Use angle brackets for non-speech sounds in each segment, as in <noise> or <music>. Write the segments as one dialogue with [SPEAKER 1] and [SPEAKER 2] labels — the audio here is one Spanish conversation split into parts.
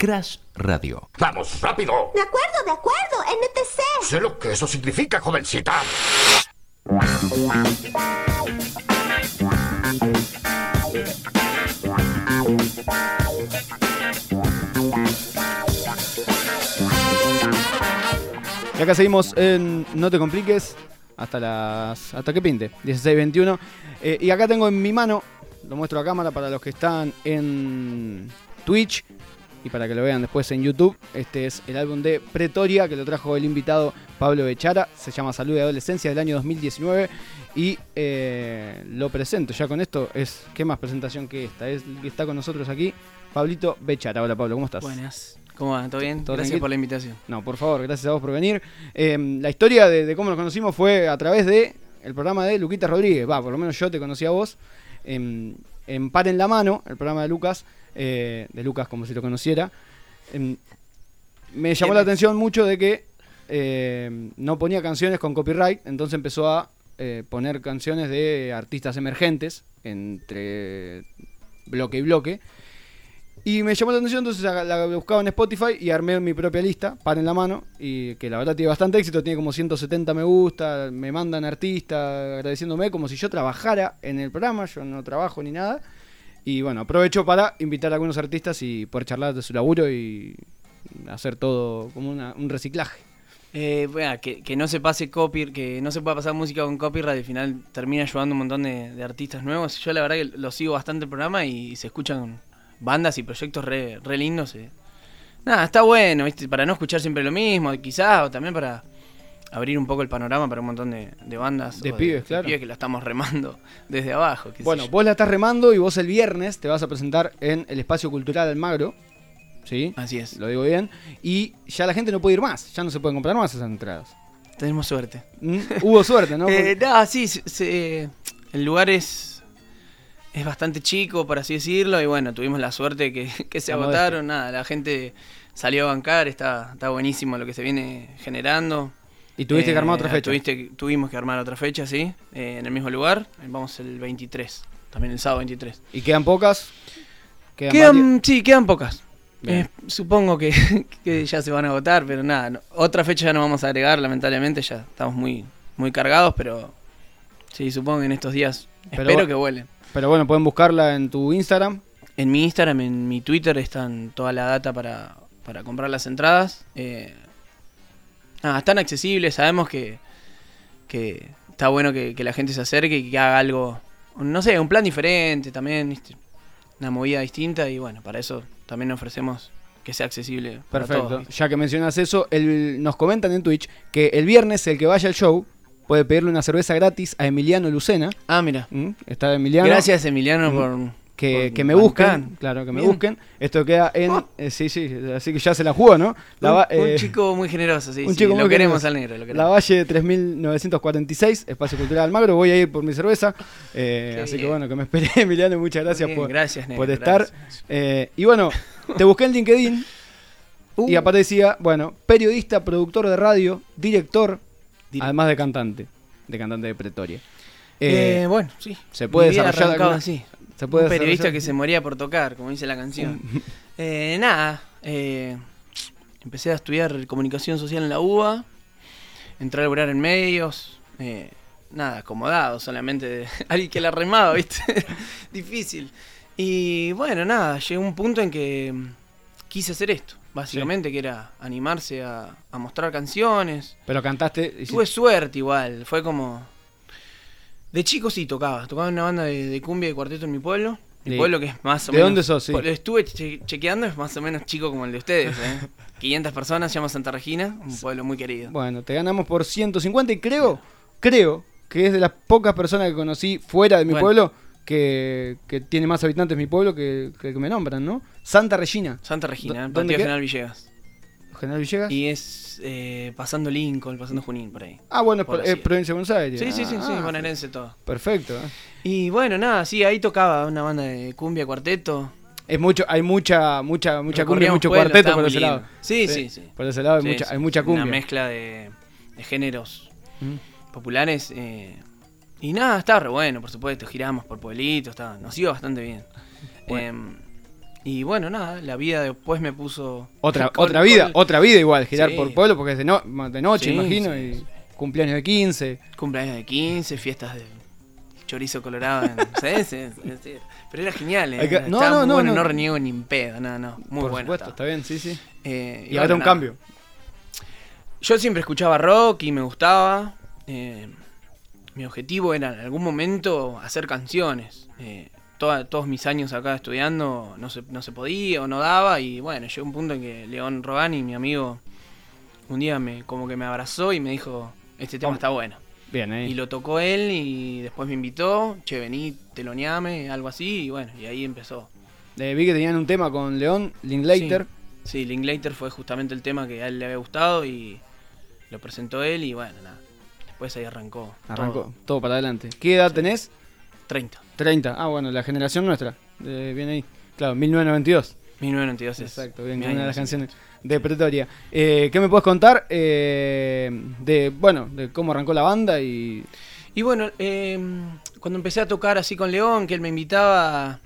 [SPEAKER 1] Crash Radio.
[SPEAKER 2] ¡Vamos, rápido!
[SPEAKER 3] De acuerdo, de acuerdo, NTC.
[SPEAKER 2] Sé lo que eso significa, jovencita.
[SPEAKER 4] Y acá seguimos en No te compliques hasta las hasta que pinte, 16.21. Eh, y acá tengo en mi mano, lo muestro a cámara para los que están en Twitch y para que lo vean después en YouTube. Este es el álbum de Pretoria que lo trajo el invitado Pablo Bechara. Se llama Salud de Adolescencia del año 2019 y eh, lo presento. Ya con esto es, ¿qué más presentación que esta? Es que está con nosotros aquí, Pablito Bechara. Hola Pablo, ¿cómo estás?
[SPEAKER 5] Buenas. ¿Cómo va? ¿Todo bien?
[SPEAKER 4] ¿Todo
[SPEAKER 5] Gracias
[SPEAKER 4] tranquilo?
[SPEAKER 5] por la invitación.
[SPEAKER 4] No, por favor, gracias a vos por venir. Eh, la historia de, de cómo nos conocimos fue a través de el programa de Luquita Rodríguez. Va, por lo menos yo te conocí a vos. En, en Par en la Mano, el programa de Lucas, eh, de Lucas como si lo conociera. Em, me llamó la atención mucho de que eh, no ponía canciones con copyright, entonces empezó a eh, poner canciones de artistas emergentes entre bloque y bloque. Y me llamó la atención, entonces la, buscaba en Spotify y armé mi propia lista, par en la mano, y que la verdad tiene bastante éxito, tiene como 170 me gusta, me mandan artistas agradeciéndome como si yo trabajara en el programa, yo no trabajo ni nada. Y bueno, aprovecho para invitar a algunos artistas y poder charlar de su laburo y hacer todo como una- un reciclaje.
[SPEAKER 5] Eh, bueno, que, no se pase copy, que no se pueda pasar música con copyright, al final termina ayudando un montón de artistas nuevos. Yo la verdad que lo sigo bastante el programa y se escuchan bandas y proyectos re, re lindos. eh. Nada, está bueno, ¿viste? para no escuchar siempre lo mismo, quizás, o también para abrir un poco el panorama para un montón de, de bandas.
[SPEAKER 4] De pibes, claro.
[SPEAKER 5] que la estamos remando <laughs> desde abajo.
[SPEAKER 4] Bueno, vos la estás remando y vos el viernes te vas a presentar en el Espacio Cultural Almagro. ¿Sí?
[SPEAKER 5] Así es.
[SPEAKER 4] Lo digo bien. Y ya la gente no puede ir más, ya no se pueden comprar más esas entradas.
[SPEAKER 5] Tenemos suerte.
[SPEAKER 4] Mm, Hubo suerte, ¿no? <laughs>
[SPEAKER 5] Eh, no, sí, se- se- el lugar es, es bastante chico, por así decirlo, y bueno, tuvimos la suerte que, <laughs> que se
[SPEAKER 4] La
[SPEAKER 5] agotaron, nada, la gente salió a bancar, está, está buenísimo lo que se viene generando.
[SPEAKER 4] y tuviste
[SPEAKER 5] Eh,
[SPEAKER 4] que armar otra fecha.
[SPEAKER 5] tuviste- tuvimos que armar otra fecha, sí, eh, en el mismo lugar, vamos el 23, también el sábado 23.
[SPEAKER 4] Y quedan pocas. Quedan
[SPEAKER 5] Quedan, sí, quedan pocas. Eh, supongo que, <laughs> que ya se van a agotar, pero nada, no- otra fecha ya no vamos a agregar, lamentablemente, ya estamos muy, muy cargados, pero sí, supongo que en estos días
[SPEAKER 4] Pero
[SPEAKER 5] espero que vuelen.
[SPEAKER 4] Pero bueno, pueden buscarla en tu Instagram.
[SPEAKER 5] En mi Instagram, en mi Twitter están toda la data para, para comprar las entradas. Eh, nada, están accesibles, sabemos que, que está bueno que, que la gente se acerque y que haga algo, no sé, un plan diferente también, una movida distinta y bueno, para eso también ofrecemos que sea accesible para
[SPEAKER 4] Perfecto. Ya que mencionas eso, el- nos comentan en Twitch que el viernes el que vaya al show puede pedirle una cerveza gratis a Emiliano Lucena.
[SPEAKER 5] Ah, mira.
[SPEAKER 4] ¿Mm? Está Emiliano.
[SPEAKER 5] Gracias Emiliano
[SPEAKER 4] Mm.
[SPEAKER 5] por...
[SPEAKER 4] Que,
[SPEAKER 5] por
[SPEAKER 4] que me
[SPEAKER 5] bancar.
[SPEAKER 4] busquen, claro, que me
[SPEAKER 5] Bien.
[SPEAKER 4] busquen. Esto queda en.
[SPEAKER 5] Oh.
[SPEAKER 4] eh, sí, sí, así que ya se la jugó, ¿no? La
[SPEAKER 5] un,
[SPEAKER 4] eh,
[SPEAKER 5] chico muy generoso, sí,
[SPEAKER 4] un
[SPEAKER 5] sí,
[SPEAKER 4] chico
[SPEAKER 5] lo queremos
[SPEAKER 4] generoso.
[SPEAKER 5] al negro, lo
[SPEAKER 4] La
[SPEAKER 5] queremos.
[SPEAKER 4] Valle 3946, Espacio Cultural Almagro. Voy a ir por mi cerveza. eh, así que bueno, que me esperé, <laughs> Emiliano. Muchas gracias
[SPEAKER 5] Bien,
[SPEAKER 4] por,
[SPEAKER 5] gracias, negro,
[SPEAKER 4] por estar.
[SPEAKER 5] gracias.
[SPEAKER 4] Y bueno, te busqué en LinkedIn <laughs>
[SPEAKER 5] Uh.
[SPEAKER 4] y aparecía, bueno, periodista, productor de radio, director,
[SPEAKER 5] Direct-
[SPEAKER 4] además de cantante, de cantante de Pretoria.
[SPEAKER 5] Eh,
[SPEAKER 4] Eh,
[SPEAKER 5] bueno, sí.
[SPEAKER 4] se puede desarrollar alguna-
[SPEAKER 5] así.
[SPEAKER 4] se puede
[SPEAKER 5] un periodista
[SPEAKER 4] desarrollar-
[SPEAKER 5] que se moría por tocar, como dice la canción. <laughs> Eh, nada, empecé a estudiar comunicación social en la UBA, entré a laburar en medios, nada, acomodado solamente de <laughs> alguien que la remaba, ¿viste? <laughs> Difícil. Y bueno, nada, llegó un punto en que mm, quise hacer esto, básicamente, que era animarse a, a mostrar canciones.
[SPEAKER 4] Pero cantaste. y
[SPEAKER 5] Tuve suerte igual, fue como... De chico sí tocaba, tocaba en una banda de, de cumbia y cuarteto en mi pueblo. Mi
[SPEAKER 4] Sí.
[SPEAKER 5] pueblo que es más o
[SPEAKER 4] ¿De
[SPEAKER 5] menos...
[SPEAKER 4] dónde sos? Sí.
[SPEAKER 5] Lo estuve che- chequeando, es más o menos chico como el de ustedes, ¿eh? <laughs> 500 personas, se llama Santa Regina, un pueblo muy querido.
[SPEAKER 4] Bueno, te ganamos por 150 y creo, creo que es de las pocas personas que conocí fuera de mi
[SPEAKER 5] Bueno.
[SPEAKER 4] pueblo que, que tiene más habitantes mi pueblo que, que, que me nombran, ¿no? Santa Regina,
[SPEAKER 5] Santa Regina,
[SPEAKER 4] ¿Dó-
[SPEAKER 5] en
[SPEAKER 4] dónde?
[SPEAKER 5] General Villegas.
[SPEAKER 4] General Villegas.
[SPEAKER 5] Y es eh, pasando Lincoln, pasando Junín, por ahí.
[SPEAKER 4] ah, bueno, es,
[SPEAKER 5] por
[SPEAKER 4] provincia de Buenos Aires.
[SPEAKER 5] Sí, sí, sí, sí,
[SPEAKER 4] Ah,
[SPEAKER 5] bonaerense todo.
[SPEAKER 4] Perfecto. ¿eh?
[SPEAKER 5] Y bueno, nada, sí, ahí tocaba una banda de cumbia, cuarteto.
[SPEAKER 4] Es mucho, hay mucha, mucha, mucha cumbia, y mucho
[SPEAKER 5] pueblo,
[SPEAKER 4] cuarteto por ese
[SPEAKER 5] lindo.
[SPEAKER 4] lado.
[SPEAKER 5] Sí, sí, sí.
[SPEAKER 4] Por ese lado hay,
[SPEAKER 5] Sí,
[SPEAKER 4] mucha,
[SPEAKER 5] sí,
[SPEAKER 4] hay mucha
[SPEAKER 5] sí,
[SPEAKER 4] cumbia.
[SPEAKER 5] Una mezcla de, de géneros
[SPEAKER 4] Mm.
[SPEAKER 5] populares. eh, y nada, estaba re bueno, por supuesto. Giramos por pueblitos, estaba, nos iba bastante bien.
[SPEAKER 4] Bueno.
[SPEAKER 5] Em, Y bueno, nada, la vida después me puso...
[SPEAKER 4] Otra, <laughs>
[SPEAKER 5] con-
[SPEAKER 4] otra vida,
[SPEAKER 5] con-
[SPEAKER 4] otra vida igual, girar
[SPEAKER 5] Sí.
[SPEAKER 4] por pueblo porque es de, no- de noche,
[SPEAKER 5] Sí,
[SPEAKER 4] imagino,
[SPEAKER 5] sí,
[SPEAKER 4] y cumpleaños de 15.
[SPEAKER 5] Cumpleaños de 15, fiestas de chorizo colorado. en- <laughs> ¿sí? Sí. Pero era genial, eh,
[SPEAKER 4] que-
[SPEAKER 5] estaba
[SPEAKER 4] no,
[SPEAKER 5] muy
[SPEAKER 4] no, no,
[SPEAKER 5] bueno,
[SPEAKER 4] no.
[SPEAKER 5] no reniego ni en pedo, no, no, muy
[SPEAKER 4] por
[SPEAKER 5] bueno.
[SPEAKER 4] supuesto,
[SPEAKER 5] estaba.
[SPEAKER 4] está bien, sí, sí.
[SPEAKER 5] Eh,
[SPEAKER 4] Y, ahora
[SPEAKER 5] bueno,
[SPEAKER 4] un cambio.
[SPEAKER 5] Yo siempre escuchaba rock y me gustaba. eh, mi objetivo era en algún momento hacer canciones. Eh, toda- todos mis años acá estudiando no se, no se podía o no daba. Y bueno, llegó un punto en que León Rogani, mi amigo, un día me como que me abrazó y me dijo, este tema está bueno.
[SPEAKER 4] Bien, ahí.
[SPEAKER 5] Y lo tocó él y después me invitó, che, vení, teloneame, algo así. Y bueno, y ahí empezó.
[SPEAKER 4] Eh, vi que tenían un tema con León, Linklater.
[SPEAKER 5] Sí, Linklater fue justamente el tema que a él le había gustado y lo presentó él y bueno, nada. Después ahí arrancó.
[SPEAKER 4] Arrancó,
[SPEAKER 5] todo.
[SPEAKER 4] todo para adelante. ¿Qué edad tenés?
[SPEAKER 5] 30.
[SPEAKER 4] 30. Ah, bueno, la generación nuestra. Eh, viene ahí. Claro, 1992.
[SPEAKER 5] 1992 es
[SPEAKER 4] Exacto, bien, una de las canciones de Pretoria. Eh, ¿Qué me puedes contar eh, de, bueno, de cómo arrancó la banda y...
[SPEAKER 5] Y bueno, eh, cuando empecé a tocar así con León, que él me invitaba,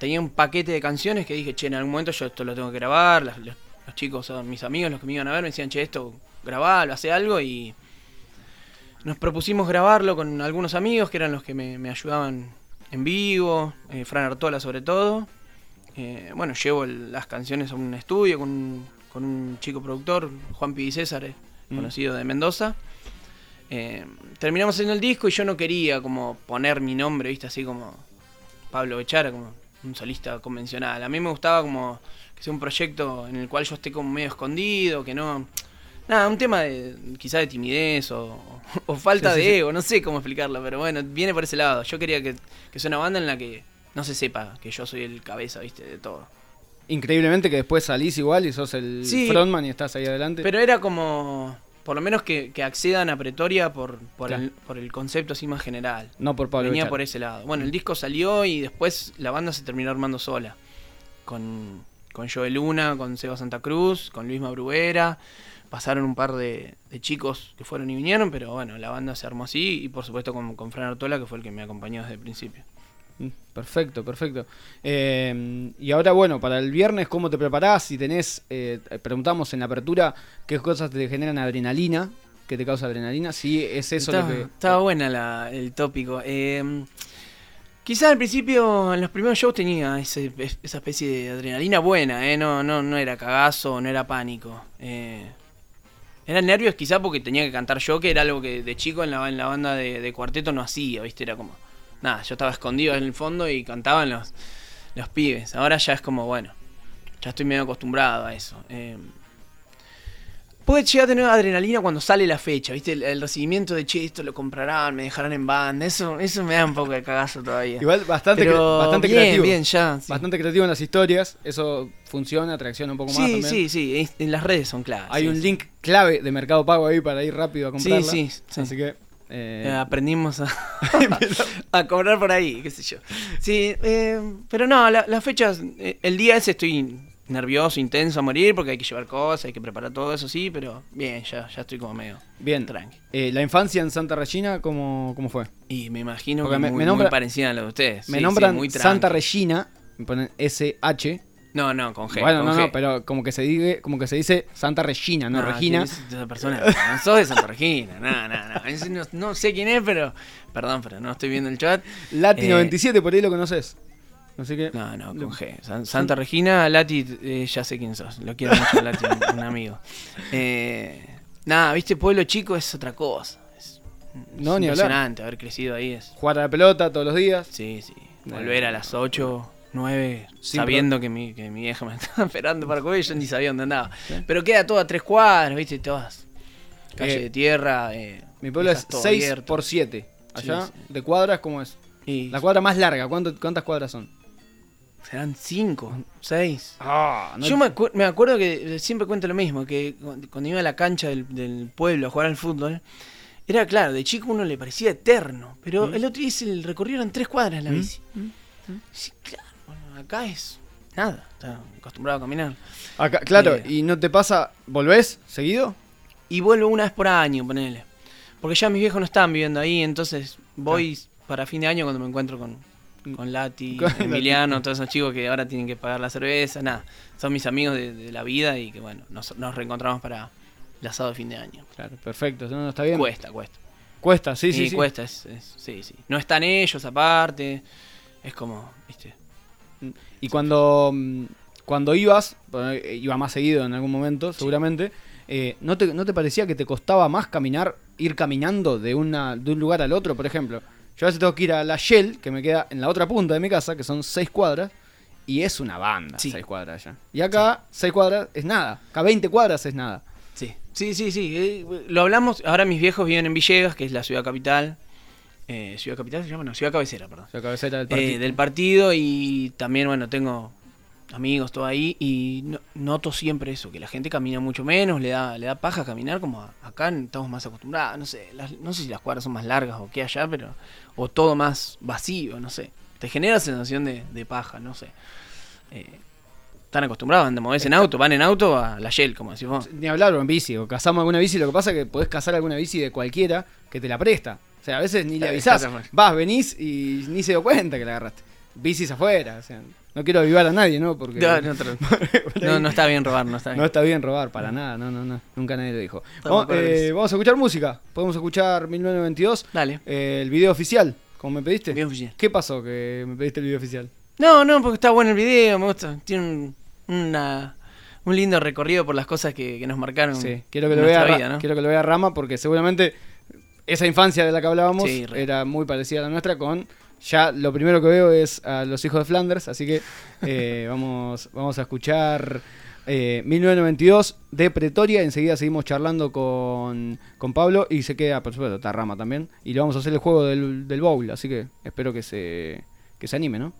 [SPEAKER 5] tenía un paquete de canciones que dije, che, en algún momento yo esto lo tengo que grabar. Los, los chicos, son mis amigos, los que me iban a ver, me decían, che, esto, grabalo, hace algo. Y nos propusimos grabarlo con algunos amigos que eran los que me, me ayudaban en vivo, eh, Fran Artola sobre todo. Eh, bueno, llevo el- las canciones a un estudio con, un- con un chico productor, Juan Pidi César, eh,
[SPEAKER 4] Mm.
[SPEAKER 5] conocido de Mendoza. Terminamos haciendo el disco y yo no quería como poner mi nombre, viste, así como Pablo Bechara, como un solista convencional. A mí me gustaba como que sea un proyecto en el cual yo esté como medio escondido, que no... Nada, un tema de quizá de timidez o, o falta
[SPEAKER 4] Sí, sí,
[SPEAKER 5] de ego, no sé cómo explicarlo, pero bueno, viene por ese lado. Yo quería que, que sea una banda en la que no se sepa que yo soy el cabeza, viste, de todo.
[SPEAKER 4] Increíblemente que después salís igual y sos el
[SPEAKER 5] Sí.
[SPEAKER 4] frontman y estás ahí adelante.
[SPEAKER 5] Pero era como, por lo menos que, que accedan a Pretoria por, por,
[SPEAKER 4] Claro.
[SPEAKER 5] el, por el concepto así más general.
[SPEAKER 4] no por Pablo
[SPEAKER 5] Venía por ese lado. Bueno, el disco salió y después la banda se terminó armando sola. Con, con Joel Luna, con Seba Santa Cruz, con Luis Mabruera. Pasaron un par de, de chicos que fueron y vinieron, pero bueno, la banda se armó así y por supuesto con, con Fran Artola, que fue el que me acompañó desde el principio.
[SPEAKER 4] Mm, Perfecto, perfecto. Eh, y ahora, bueno, para el viernes, ¿cómo te preparás? Si tenés, eh, preguntamos en la apertura, ¿qué cosas te generan adrenalina? ¿Qué te causa adrenalina? Si es eso
[SPEAKER 5] estaba,
[SPEAKER 4] lo que...
[SPEAKER 5] estaba buena la- el tópico. Eh, quizás al principio, en los primeros shows tenía ese- esa especie de adrenalina buena, eh, no, no, no era cagazo, no era pánico. Eh, eran nervios quizás porque tenía que cantar yo, que era algo que de chico en la, en la banda de, de cuarteto no hacía, ¿viste? Era como, nada, yo estaba escondido en el fondo y cantaban los, los pibes. Ahora ya es como, bueno, ya estoy medio acostumbrado a eso. Eh, Puede llegar a tener adrenalina cuando sale la fecha, ¿viste? El, el recibimiento de che, esto lo comprarán, me dejarán en banda. Eso, eso me da un poco de cagazo todavía.
[SPEAKER 4] Igual bastante, cre- bastante
[SPEAKER 5] bien,
[SPEAKER 4] creativo.
[SPEAKER 5] bien, ya. sí.
[SPEAKER 4] Bastante creativo en las historias. Eso funciona, atracciona un poco más
[SPEAKER 5] Sí,
[SPEAKER 4] también.
[SPEAKER 5] sí, sí, en las redes son claras.
[SPEAKER 4] Hay
[SPEAKER 5] sí,
[SPEAKER 4] un link clave de Mercado Pago ahí para ir rápido a comprarla.
[SPEAKER 5] Sí, sí, sí.
[SPEAKER 4] Así que... eh,
[SPEAKER 5] Eh, aprendimos a, <laughs> <laughs> a cobrar por ahí, qué sé yo. Sí, eh, pero no, la- las fechas, el día ese estoy nervioso, intenso a morir porque hay que llevar cosas, hay que preparar todo eso, sí, pero bien, ya, ya estoy como medio
[SPEAKER 4] bien.
[SPEAKER 5] tranqui.
[SPEAKER 4] Eh, la infancia en Santa Regina, ¿cómo, cómo fue?
[SPEAKER 5] Y me imagino
[SPEAKER 4] Porque
[SPEAKER 5] que
[SPEAKER 4] me-
[SPEAKER 5] muy,
[SPEAKER 4] me nombra-
[SPEAKER 5] muy parecida a lo de ustedes.
[SPEAKER 4] Me
[SPEAKER 5] Sí, sí,
[SPEAKER 4] nombran
[SPEAKER 5] muy.
[SPEAKER 4] Santa Regina, me ponen SH.
[SPEAKER 5] No, no, con G.
[SPEAKER 4] bueno,
[SPEAKER 5] con
[SPEAKER 4] no,
[SPEAKER 5] G.
[SPEAKER 4] no, pero como que se dice, como que se dice Santa Regina, no, Regina.
[SPEAKER 5] sí, esa persona, no sos de Santa Regina, no, no, no. No. no sé quién es, pero. Perdón, pero no estoy viendo el chat.
[SPEAKER 4] Lati
[SPEAKER 5] Eh,
[SPEAKER 4] 97, por ahí lo conoces. Así que.
[SPEAKER 5] No, no, con G. San- Santa Regina, Lati, eh, ya sé quién sos. Lo quiero mucho, Lati, un, <laughs> un amigo. Eh, nada, viste, pueblo chico es otra cosa. Es,
[SPEAKER 4] No,
[SPEAKER 5] es
[SPEAKER 4] ni hablar.
[SPEAKER 5] impresionante haber crecido ahí. Es,
[SPEAKER 4] Jugar a la pelota todos los días.
[SPEAKER 5] sí, sí. Volver a las 8, 9,
[SPEAKER 4] Sin
[SPEAKER 5] sabiendo que mi, que mi vieja me <laughs> estaba esperando para comer y yo ni sabía dónde andaba. Pero queda todo a tres cuadras, viste, todas. Calle
[SPEAKER 4] Eh,
[SPEAKER 5] de tierra. eh,
[SPEAKER 4] Mi pueblo es
[SPEAKER 5] dejas todo
[SPEAKER 4] 6
[SPEAKER 5] abierto.
[SPEAKER 4] por 7. Allá,
[SPEAKER 5] Sí, sí.
[SPEAKER 4] de cuadras, ¿cómo es? La cuadra más larga, ¿cuánto- ¿cuántas cuadras son?
[SPEAKER 5] Serán cinco, seis.
[SPEAKER 4] Ah,
[SPEAKER 5] Yo me, acu- me acuerdo que eh, siempre cuento lo mismo, que cu- cuando iba a la cancha del, del pueblo a jugar al fútbol, era claro, de chico uno le parecía eterno, pero
[SPEAKER 4] Mm.
[SPEAKER 5] el otro día hice el recorrido en tres cuadras la
[SPEAKER 4] Mm,
[SPEAKER 5] bici. Sí, claro, bueno, acá es nada, está acostumbrado a caminar.
[SPEAKER 4] Acá, claro,
[SPEAKER 5] Eh.
[SPEAKER 4] ¿y no te pasa? ¿Volvés seguido?
[SPEAKER 5] Y vuelvo una vez por año, ponele. Porque ya mis viejos no están viviendo ahí, entonces voy para fin de año cuando me encuentro con, con Lati, <laughs>
[SPEAKER 4] Con
[SPEAKER 5] Emiliano, todos esos chicos que ahora tienen que pagar la cerveza, nada. Son mis amigos de, de la vida y que bueno, nos, nos reencontramos para el asado de fin de año.
[SPEAKER 4] Claro, perfecto. No, no, está bien.
[SPEAKER 5] Cuesta, cuesta.
[SPEAKER 4] Cuesta, sí, sí.
[SPEAKER 5] Sí, cuesta, es, es- sí, sí. No están ellos aparte, es como, viste.
[SPEAKER 4] Y cuando, cuando ibas, bueno, iba más seguido en algún momento, seguramente, eh, ¿no, te, ¿no te parecía que te costaba más caminar, ir caminando de, una, de un lugar al otro? Por ejemplo, yo a veces tengo que ir a la Shell, que me queda en la otra punta de mi casa, que son seis cuadras, y es una banda,
[SPEAKER 5] Sí.
[SPEAKER 4] seis cuadras allá. Y acá, seis cuadras es nada, acá 20 cuadras es nada.
[SPEAKER 5] Sí, sí, sí, sí. eh, lo hablamos, ahora mis viejos viven en Villegas, que es la ciudad capital. Eh, ciudad capital se llama, no, ciudad cabecera, perdón.
[SPEAKER 4] La cabecera del
[SPEAKER 5] Eh,
[SPEAKER 4] partido.
[SPEAKER 5] del partido y también, bueno, tengo amigos, todo ahí, y no- noto siempre eso, que la gente camina mucho menos, le da, le da paja caminar, como a- acá estamos más acostumbrados, no sé, las- no sé si las cuadras son más largas o qué allá, pero, o todo más vacío, no sé, te genera sensación de, de paja, no sé. Eh, están acostumbrados, a moverse en auto, van en auto a la Shell, como decís vos.
[SPEAKER 4] Ni hablar o en bici, o cazamos alguna bici, lo que pasa es que podés cazar alguna bici de cualquiera que te la presta. O sea, a veces ni le avisás. Vas, venís y ni se dio cuenta que la agarraste. Bicis afuera, o sea, no quiero avivar a nadie, ¿no? Porque
[SPEAKER 5] No, no, <laughs> no, no está bien robar, no está bien.
[SPEAKER 4] no está bien robar, para nada, no, no, no. Nunca nadie lo dijo. Vamos, eh, vamos a escuchar música. Podemos escuchar 1992,
[SPEAKER 5] Dale.
[SPEAKER 4] eh, el video oficial, como me pediste.
[SPEAKER 5] Video oficial.
[SPEAKER 4] ¿Qué pasó que me pediste el video oficial?
[SPEAKER 5] No, no, porque está bueno el video, me gusta. Tiene un, una, un lindo recorrido por las cosas que, que nos marcaron.
[SPEAKER 4] Sí, quiero que lo vea,
[SPEAKER 5] vida, ¿no?
[SPEAKER 4] quiero que lo vea Rama porque seguramente esa infancia de la que hablábamos
[SPEAKER 5] Sí,
[SPEAKER 4] era muy parecida a la nuestra con ya lo primero que veo es a los hijos de Flanders, así que eh, <laughs> vamos vamos a escuchar eh, 1992 de Pretoria, enseguida seguimos charlando con, con Pablo y se queda por supuesto está Rama también y le vamos a hacer el juego del, del bowl, así que espero que se que se anime, ¿no?